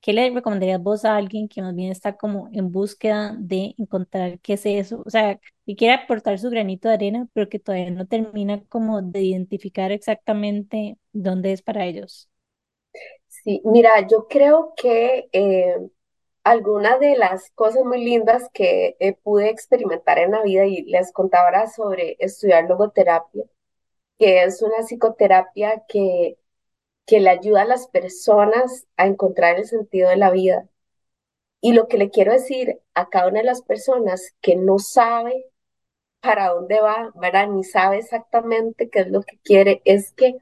¿Qué le recomendarías vos a alguien que más bien está como en búsqueda de encontrar qué es eso? O sea, que quiere aportar su granito de arena, pero que todavía no termina como de identificar exactamente dónde es para ellos. Sí, mira, yo creo que eh, algunas de las cosas muy lindas que eh, pude experimentar en la vida y les contaba ahora sobre estudiar logoterapia, que es una psicoterapia que que le ayuda a las personas a encontrar el sentido de la vida. Y lo que le quiero decir a cada una de las personas que no sabe para dónde va, ¿verdad? Ni sabe exactamente qué es lo que quiere, es que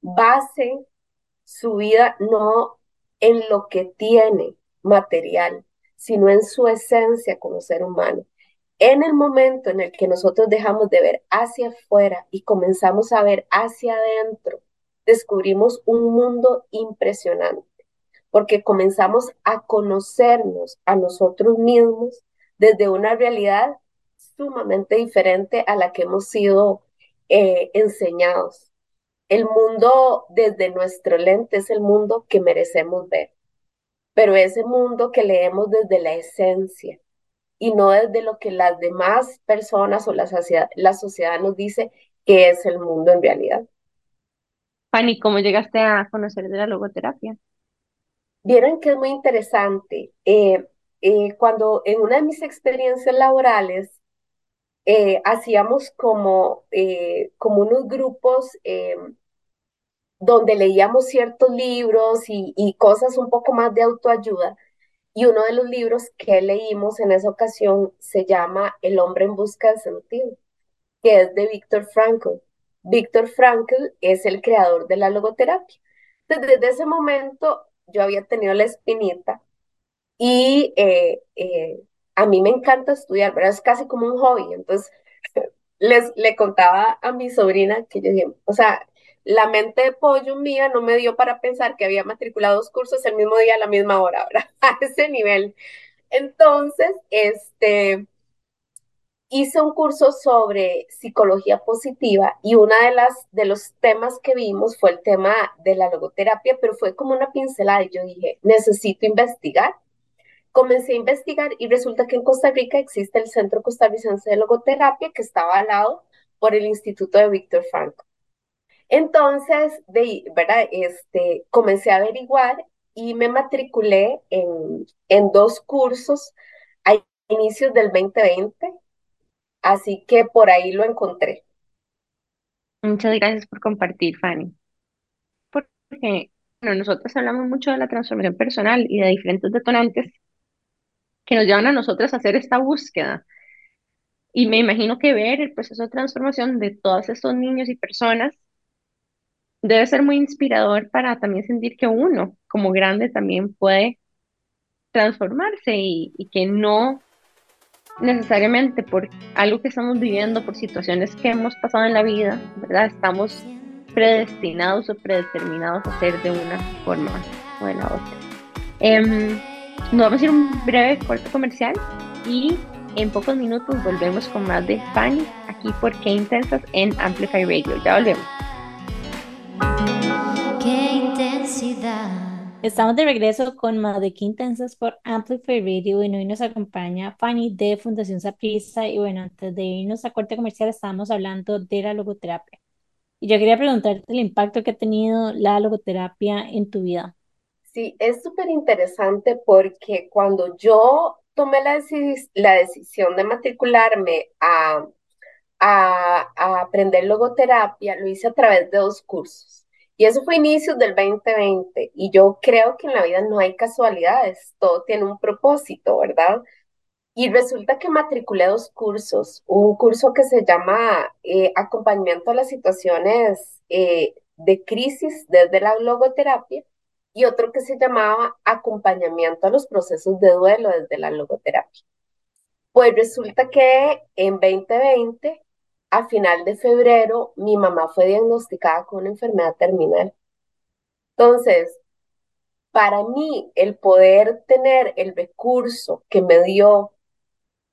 base su vida no en lo que tiene material, sino en su esencia como ser humano. En el momento en el que nosotros dejamos de ver hacia afuera y comenzamos a ver hacia adentro, descubrimos un mundo impresionante, porque comenzamos a conocernos a nosotros mismos desde una realidad sumamente diferente a la que hemos sido eh, enseñados. El mundo desde nuestro lente es el mundo que merecemos ver, pero ese mundo que leemos desde la esencia y no desde lo que las demás personas o la sociedad, la sociedad nos dice que es el mundo en realidad. Fanny, ¿cómo llegaste a conocer de la logoterapia? Vieron que es muy interesante. Eh, eh, cuando en una de mis experiencias laborales eh, hacíamos como, como unos grupos donde leíamos ciertos libros y, y cosas un poco más de autoayuda. Y uno de los libros que leímos en esa ocasión se llama El hombre en busca de sentido, que es de Víctor Frankl. Víctor Frankl es el creador de la logoterapia. Desde ese momento yo había tenido la espinita y eh, eh, a mí me encanta estudiar, pero es casi como un hobby. Entonces, les le contaba a mi sobrina que yo dije, o sea, la mente de pollo mía no me dio para pensar que había matriculado dos cursos el mismo día a la misma hora, ¿verdad? A ese nivel. Entonces, este, hice un curso sobre psicología positiva y una de las de los temas que vimos fue el tema de la logoterapia, pero fue como una pincelada y yo dije, necesito investigar. Comencé a investigar y resulta que en Costa Rica existe el Centro Costarricense de Logoterapia que estaba al lado por el Instituto de Víctor Franco. Entonces, de, ¿verdad? Este, comencé a averiguar y me matriculé en, en dos cursos a inicios del 2020 Así que por ahí lo encontré. Muchas gracias por compartir, Fanny. Porque bueno, nosotros hablamos mucho de la transformación personal y de diferentes detonantes que nos llevan a nosotros a hacer esta búsqueda. Y me imagino que ver el proceso de transformación de todos estos niños y personas debe ser muy inspirador para también sentir que uno, como grande, también puede transformarse y, y que no necesariamente por algo que estamos viviendo, por situaciones que hemos pasado en la vida, ¿verdad? Estamos predestinados o predeterminados a ser de una forma o de la otra. Em, nos vamos a ir un breve corte comercial y en pocos minutos volvemos con más de Fanny aquí por Qué Intensas en Amplify Radio. Ya volvemos. Estamos de regreso con más de Intensas por Amplify Radio y hoy nos acompaña Fanny de Fundación Saprissa y bueno, antes de irnos a corte comercial estábamos hablando de la logoterapia y yo quería preguntarte el impacto que ha tenido la logoterapia en tu vida. Sí, es súper interesante porque cuando yo tomé la, decisión de matricularme a, a aprender logoterapia, lo hice a través de dos cursos. Y eso fue inicios del 2020 y yo creo que en la vida no hay casualidades, todo tiene un propósito, ¿verdad? Y resulta que matriculé dos cursos, un curso que se llama eh, Acompañamiento a las situaciones eh, de crisis desde la logoterapia y otro que se llamaba Acompañamiento a los procesos de duelo desde la logoterapia. Pues resulta que en 2020 a final de febrero mi mamá fue diagnosticada con una enfermedad terminal. Entonces, para mí, el poder tener el recurso que me dio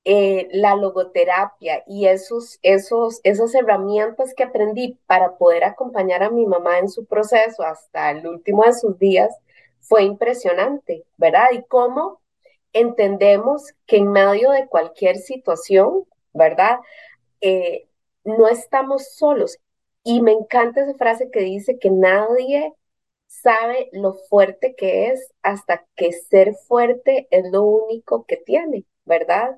eh, la logoterapia y esos, esos, esas herramientas que aprendí para poder acompañar a mi mamá en su proceso hasta el último de sus días fue impresionante, ¿verdad? Y cómo entendemos que en medio de cualquier situación, ¿verdad? Eh, no estamos solos. Y me encanta esa frase que dice que nadie sabe lo fuerte que es hasta que ser fuerte es lo único que tiene, ¿verdad?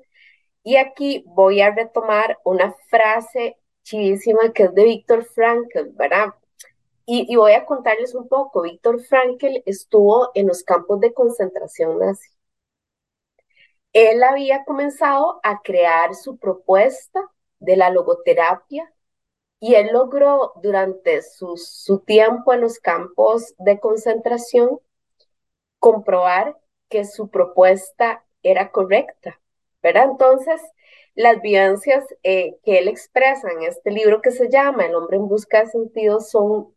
Y aquí voy a retomar una frase chidísima que es de Víctor Frankl, ¿verdad? Y, y, voy a contarles un poco. Víctor Frankl estuvo en los campos de concentración nazi. Él había comenzado a crear su propuesta de la logoterapia y él logró durante su, su tiempo en los campos de concentración comprobar que su propuesta era correcta, ¿verdad? Entonces, las vivencias eh, que él expresa en este libro que se llama El hombre en busca de sentido son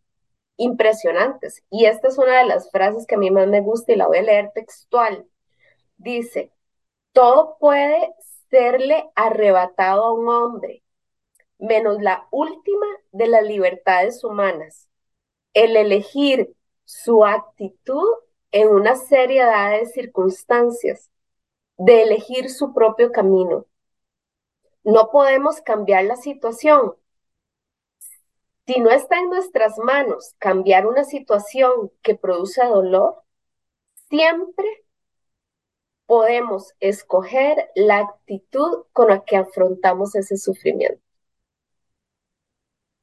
impresionantes. Y esta es una de las frases que a mí más me gusta y la voy a leer textual. Dice, todo puede serle arrebatado a un hombre, menos la última de las libertades humanas, el elegir su actitud en una serie de circunstancias, de elegir su propio camino. No podemos cambiar la situación. Si no está en nuestras manos cambiar una situación que produce dolor, siempre podemos escoger la actitud con la que afrontamos ese sufrimiento.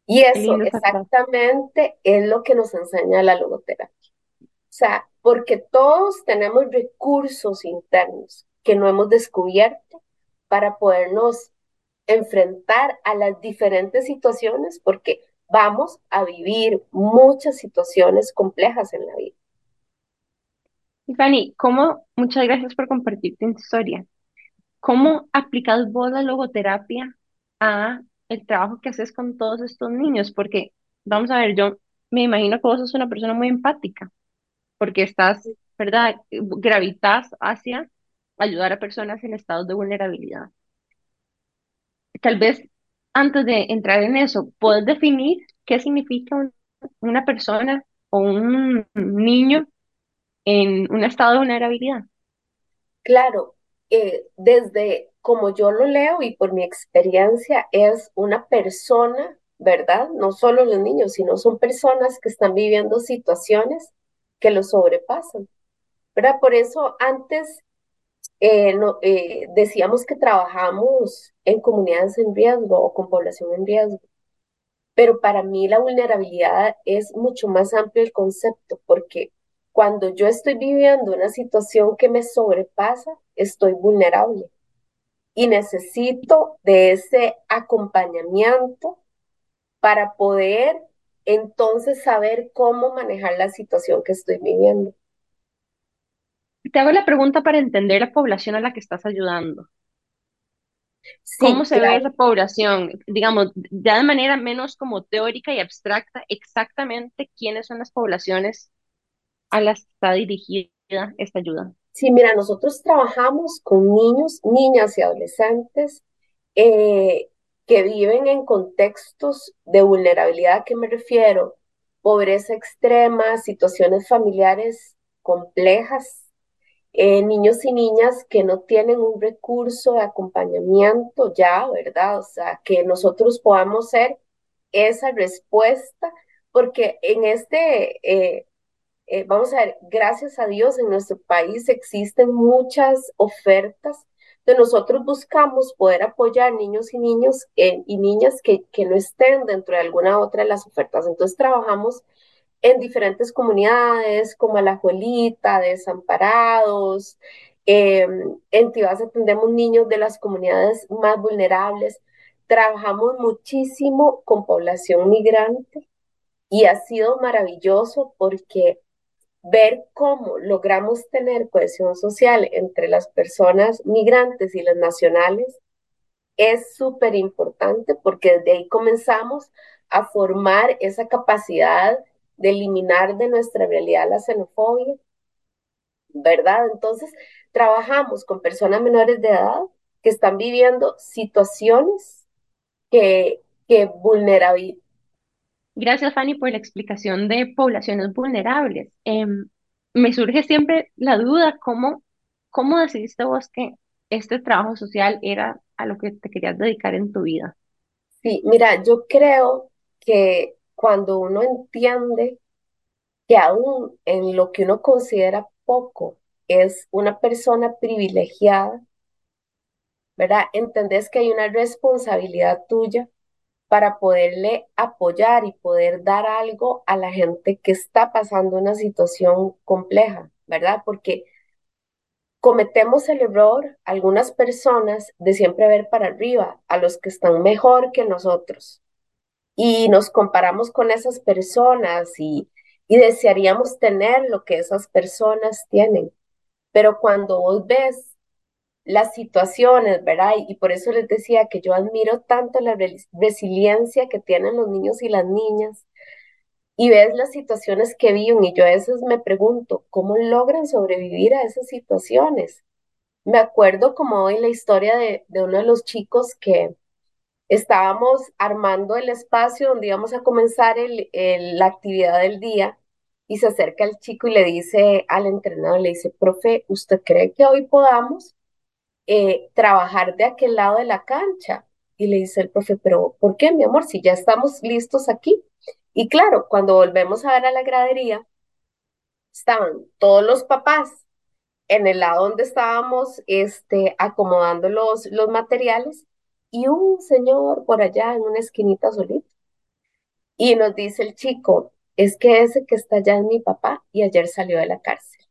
Y eso exactamente es lo que nos enseña la logoterapia. O sea, porque todos tenemos recursos internos que no hemos descubierto para podernos enfrentar a las diferentes situaciones, porque vamos a vivir muchas situaciones complejas en la vida. Y Fanny, ¿cómo, muchas gracias por compartir tu historia. ¿Cómo aplicas vos la logoterapia a el trabajo que haces con todos estos niños? Porque, vamos a ver, yo me imagino que vos sos una persona muy empática, porque estás, ¿verdad? Gravitas hacia ayudar a personas en estados de vulnerabilidad. Tal vez antes de entrar en eso, ¿puedes definir qué significa un- una persona o un niño en un estado de vulnerabilidad? Claro, eh, desde como yo lo leo y por mi experiencia, es una persona, ¿verdad? No solo los niños, sino son personas que están viviendo situaciones que los sobrepasan, ¿verdad? Por eso antes eh, eh, decíamos que trabajamos en comunidades en riesgo o con población en riesgo, pero para mí la vulnerabilidad es mucho más amplio el concepto, porque cuando yo estoy viviendo una situación que me sobrepasa, estoy vulnerable y necesito de ese acompañamiento para poder entonces saber cómo manejar la situación que estoy viviendo. Te hago la pregunta para entender la población a la que estás ayudando. ¿Cómo se ve esa población? Digamos, ya de manera menos como teórica y abstracta, exactamente quiénes son las poblaciones a las está dirigida esta ayuda. Sí, mira, nosotros trabajamos con niños, niñas y adolescentes eh, que viven en contextos de vulnerabilidad, ¿a me refiero? Pobreza extrema, situaciones familiares complejas, eh, niños y niñas que no tienen un recurso de acompañamiento ya, ¿verdad? O sea, que nosotros podamos ser esa respuesta, porque en este... eh, eh, vamos a ver, gracias a Dios en nuestro país existen muchas ofertas de nosotros buscamos poder apoyar niños y niños eh, y niñas que, que, no estén dentro de alguna otra de las ofertas. Entonces trabajamos en diferentes comunidades como Alajuelita, Desamparados, eh, en Tibás atendemos niños de las comunidades más vulnerables. Trabajamos muchísimo con población migrante y ha sido maravilloso porque ver cómo logramos tener cohesión social entre las personas migrantes y las nacionales es súper importante porque desde ahí comenzamos a formar esa capacidad de eliminar de nuestra realidad la xenofobia, ¿verdad? Entonces, trabajamos con personas menores de edad que están viviendo situaciones que, que vulnerabilizan Gracias, Fanny, por la explicación de poblaciones vulnerables. Eh, me surge siempre la duda, ¿cómo, ¿cómo decidiste vos que este trabajo social era a lo que te querías dedicar en tu vida? Sí, mira, yo creo que cuando uno entiende que aún en lo que uno considera poco es una persona privilegiada, ¿verdad? Entendés que hay una responsabilidad tuya para poderle apoyar y poder dar algo a la gente que está pasando una situación compleja, ¿verdad? Porque cometemos el error, algunas personas, de siempre ver para arriba a los que están mejor que nosotros y nos comparamos con esas personas y, y desearíamos tener lo que esas personas tienen. Pero cuando vos ves las situaciones, ¿verdad? Y, y por eso les decía que yo admiro tanto la resiliencia que tienen los niños y las niñas y ves las situaciones que viven y yo a veces me pregunto, ¿cómo logran sobrevivir a esas situaciones? Me acuerdo como hoy la historia de, de uno de los chicos que estábamos armando el espacio donde íbamos a comenzar el, la actividad del día y se acerca el chico y le dice al entrenador, le dice, profe, ¿usted cree que hoy podamos eh, trabajar de aquel lado de la cancha? Y le dice el profe, pero ¿por qué, mi amor? Si ya estamos listos aquí. Y claro, cuando volvemos a ver a la gradería, estaban todos los papás en el lado donde estábamos este, acomodando los, los materiales y un señor por allá en una esquinita solito. Y nos dice el chico, es que ese que está allá es mi papá y ayer salió de la cárcel.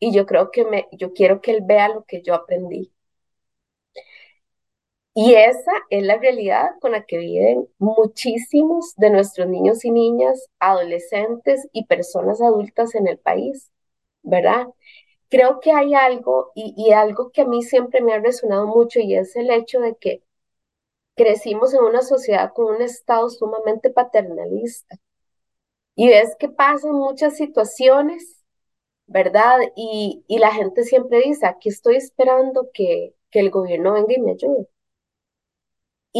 Y yo creo que me, yo quiero que él vea lo que yo aprendí. Y esa es la realidad con la que viven muchísimos de nuestros niños y niñas, adolescentes y personas adultas en el país, ¿verdad? Creo que hay algo y, algo que a mí siempre me ha resonado mucho y es el hecho de que crecimos en una sociedad con un Estado sumamente paternalista. Y ves que pasan muchas situaciones ¿verdad? Y, y la gente siempre dice, aquí estoy esperando que, que el gobierno venga y me ayude.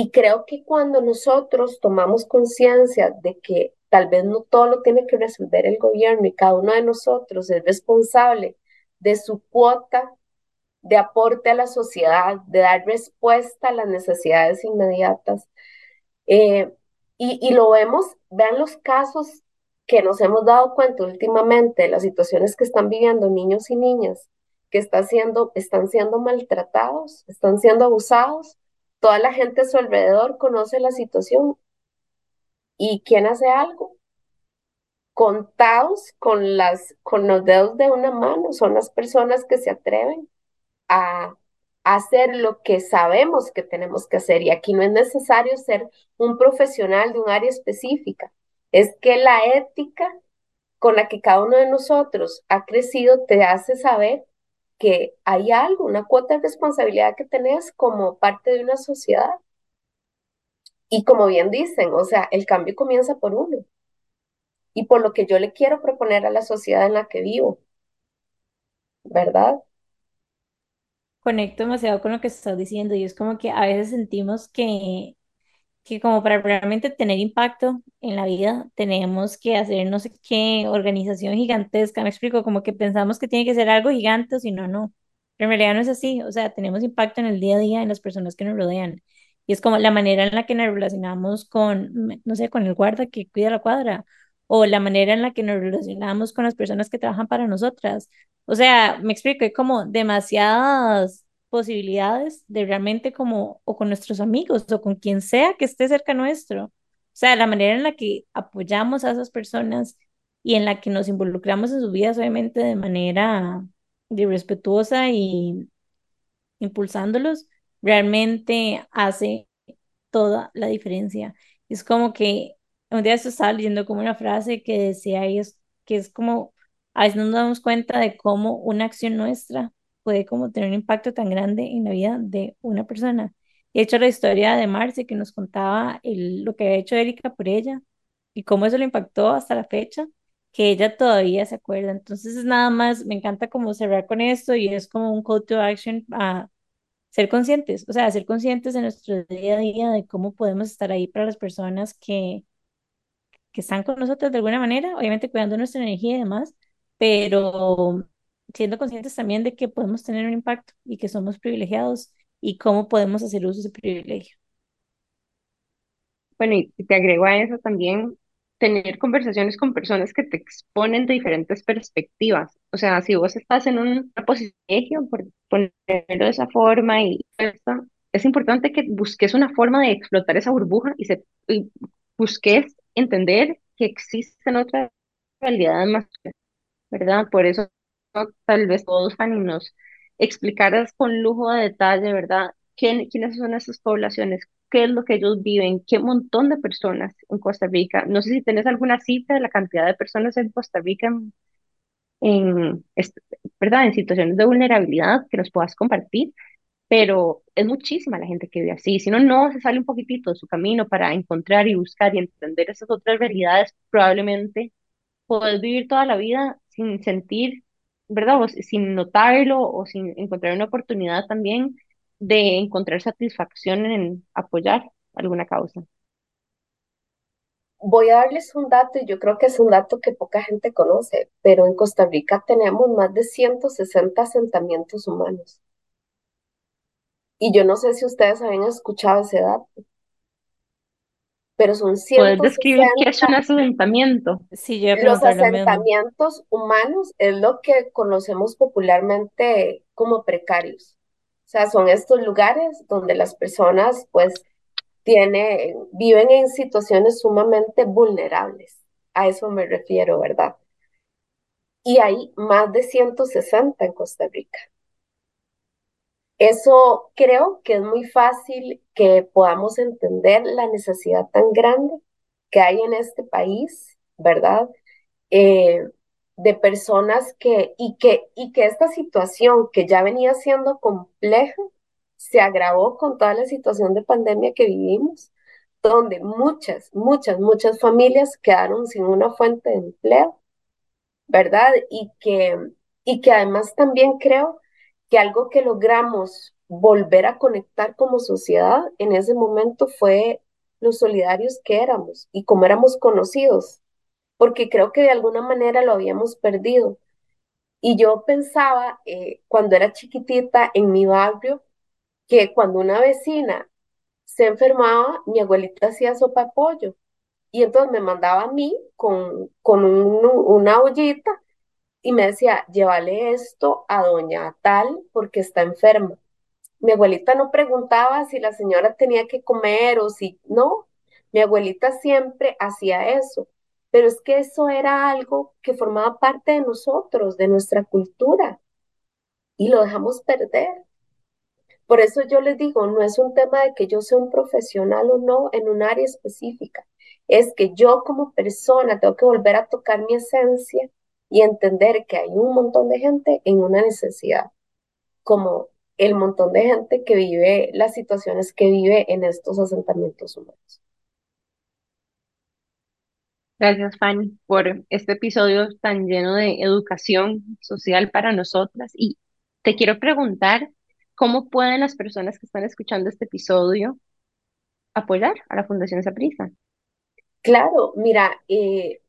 Y creo que cuando nosotros tomamos conciencia de que tal vez no todo lo tiene que resolver el gobierno y cada uno de nosotros es responsable de su cuota de aporte a la sociedad, de dar respuesta a las necesidades inmediatas. Eh, y, lo vemos, vean los casos que nos hemos dado cuenta últimamente, las situaciones que están viviendo niños y niñas que está siendo, están siendo maltratados, están siendo abusados. Toda la gente a su alrededor conoce la situación. ¿Y quién hace algo? Contados con, las, con los dedos de una mano, son las personas que se atreven a, hacer lo que sabemos que tenemos que hacer. Y aquí no es necesario ser un profesional de un área específica. Es que la ética con la que cada uno de nosotros ha crecido te hace saber que hay algo, una cuota de responsabilidad que tenés como parte de una sociedad. Y como bien dicen, o sea, el cambio comienza por uno y por lo que yo le quiero proponer a la sociedad en la que vivo, ¿verdad? Conecto demasiado con lo que estás diciendo y es como que a veces sentimos que que como para realmente tener impacto en la vida tenemos que hacer no sé qué organización gigantesca, me explico, como que pensamos que tiene que ser algo gigante o si no, no. Pero en realidad no es así, o sea, tenemos impacto en el día a día en las personas que nos rodean. Y es como la manera en la que nos relacionamos con, no sé, con el guarda que cuida la cuadra, o la manera en la que nos relacionamos con las personas que trabajan para nosotras. O sea, me explico, hay como demasiadas posibilidades de realmente como, o con nuestros amigos, o con quien sea que esté cerca nuestro. O sea, la manera en la que apoyamos a esas personas y en la que nos involucramos en sus vidas, obviamente de manera respetuosa y impulsándolos, realmente hace toda la diferencia. Es como que un día se estaba leyendo como una frase que decía, y es, que es como, a veces no nos damos cuenta de cómo una acción nuestra puede como tener un impacto tan grande en la vida de una persona. De hecho, la historia de Marce que nos contaba el, lo que había hecho Erika por ella y cómo eso lo impactó hasta la fecha, que ella todavía se acuerda. Entonces, es nada más, me encanta como cerrar con esto y es como un call to action a ser conscientes, o sea, ser conscientes de nuestro día a día, de cómo podemos estar ahí para las personas que, que están con nosotros de alguna manera, obviamente cuidando nuestra energía y demás, pero siendo conscientes también de que podemos tener un impacto y que somos privilegiados y cómo podemos hacer uso de ese privilegio. Bueno, y te agrego a eso también tener conversaciones con personas que te exponen de diferentes perspectivas. O sea, si vos estás en una posición, por ponerlo de esa forma, y es importante que busques una forma de explotar esa burbuja y, se, y busques entender que existen otras realidades más, ¿verdad? Por eso tal vez todos, Fanny, nos explicaras con lujo de detalle, ¿verdad? ¿Quién, ¿Quiénes son esas poblaciones? ¿Qué es lo que ellos viven? ¿Qué montón de personas en Costa Rica? No sé si tenés alguna cifra de la cantidad de personas en Costa Rica en, ¿verdad? en situaciones de vulnerabilidad que nos puedas compartir, pero es muchísima la gente que vive así. Si no, no se sale un poquitito de su camino para encontrar y buscar y entender esas otras realidades, probablemente puedes vivir toda la vida sin sentir ¿verdad? O sin notarlo o sin encontrar una oportunidad también de encontrar satisfacción en apoyar alguna causa. Voy a darles un dato y yo creo que es un dato que poca gente conoce, pero en Costa Rica tenemos más de 160 asentamientos humanos. Y yo no sé si ustedes habían escuchado ese dato pero son 160. ¿Puedes describir qué es un asentamiento? Sí, yo Los asentamientos humanos es lo que conocemos popularmente como precarios. O sea, son estos lugares donde las personas pues tiene, viven en situaciones sumamente vulnerables. A eso me refiero, ¿verdad? Y hay más de 160 en Costa Rica. Eso creo que es muy fácil que podamos entender la necesidad tan grande que hay en este país, ¿verdad? Eh, de personas que y, que, y que esta situación que ya venía siendo compleja se agravó con toda la situación de pandemia que vivimos, donde muchas, muchas, muchas familias quedaron sin una fuente de empleo, ¿verdad? Y que y que además también creo que algo que logramos volver a conectar como sociedad en ese momento fue los solidarios que éramos y cómo éramos conocidos, porque creo que de alguna manera lo habíamos perdido. Y yo pensaba eh, cuando era chiquitita en mi barrio que cuando una vecina se enfermaba, mi abuelita hacía sopa de pollo y entonces me mandaba a mí con, con una ollita y me decía, llévale esto a doña tal porque está enferma. Mi abuelita no preguntaba si la señora tenía que comer o si no. Mi abuelita siempre hacía eso. Pero es que eso era algo que formaba parte de nosotros, de nuestra cultura. Y lo dejamos perder. Por eso yo les digo, no es un tema de que yo sea un profesional o no en un área específica. Es que yo como persona tengo que volver a tocar mi esencia y entender que hay un montón de gente en una necesidad, como el montón de gente que vive las situaciones que vive en estos asentamientos humanos. Gracias, Fanny, por este episodio tan lleno de educación social para nosotras. Y te quiero preguntar, ¿cómo pueden las personas que están escuchando este episodio apoyar a la Fundación Saprisa? Claro, mira, eh,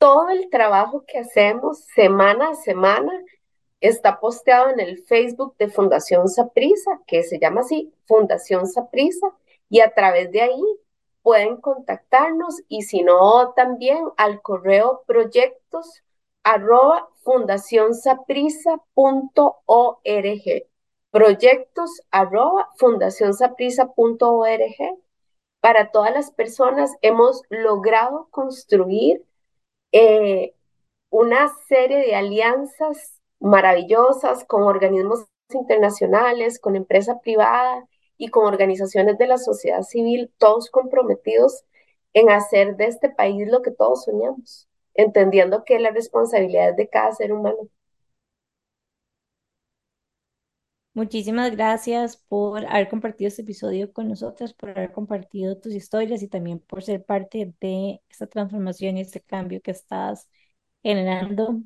todo el trabajo que hacemos semana a semana está posteado en el Facebook de Fundación Saprisa, que se llama así, Fundación Saprisa, y a través de ahí pueden contactarnos y si no, también al correo proyectos arroba. Proyectos arroba. Para todas las personas hemos logrado construir eh, una serie de alianzas maravillosas con organismos internacionales, con empresa privada y con organizaciones de la sociedad civil, todos comprometidos en hacer de este país lo que todos soñamos, entendiendo que la responsabilidad es de cada ser humano. Muchísimas gracias por haber compartido este episodio con nosotros, por haber compartido tus historias y también por ser parte de esta transformación y este cambio que estás generando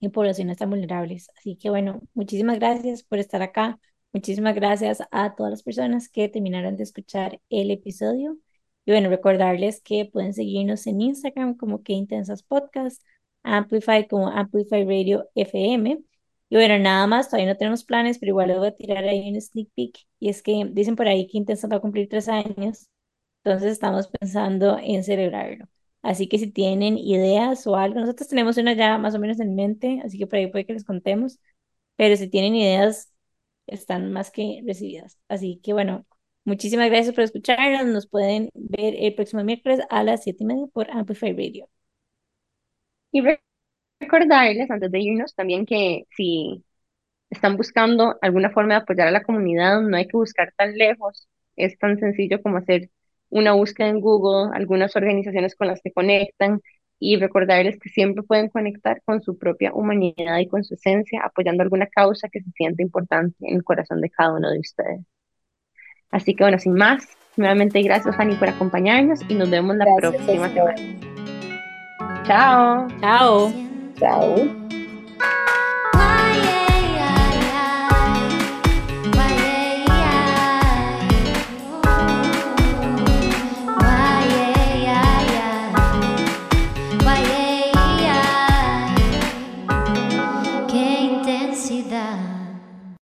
en poblaciones tan vulnerables. Así que bueno, muchísimas gracias por estar acá. Muchísimas gracias a todas las personas que terminaron de escuchar el episodio. Y bueno, recordarles que pueden seguirnos en Instagram como que Intensas Podcast, Amplify como Amplify Radio FM y bueno, nada más, todavía no tenemos planes, pero igual les voy a tirar ahí un sneak peek. Y es que dicen por ahí que Intensa va a cumplir tres años, entonces estamos pensando en celebrarlo. Así que si tienen ideas o algo, nosotros tenemos una ya más o menos en mente, así que por ahí puede que les contemos, pero si tienen ideas, están más que recibidas. Así que bueno, muchísimas gracias por escucharnos. Nos pueden ver el próximo miércoles a las siete y media por Amplify Radio. Y recordarles antes de irnos también que si están buscando alguna forma de apoyar a la comunidad, no hay que buscar tan lejos. Es tan sencillo como hacer una búsqueda en Google, algunas organizaciones con las que conectan y recordarles que siempre pueden conectar con su propia humanidad y con su esencia, apoyando alguna causa que se siente importante en el corazón de cada uno de ustedes. Así que bueno, sin más, nuevamente gracias Fanny por acompañarnos y nos vemos la próxima semana. Chao. Chao. Chao.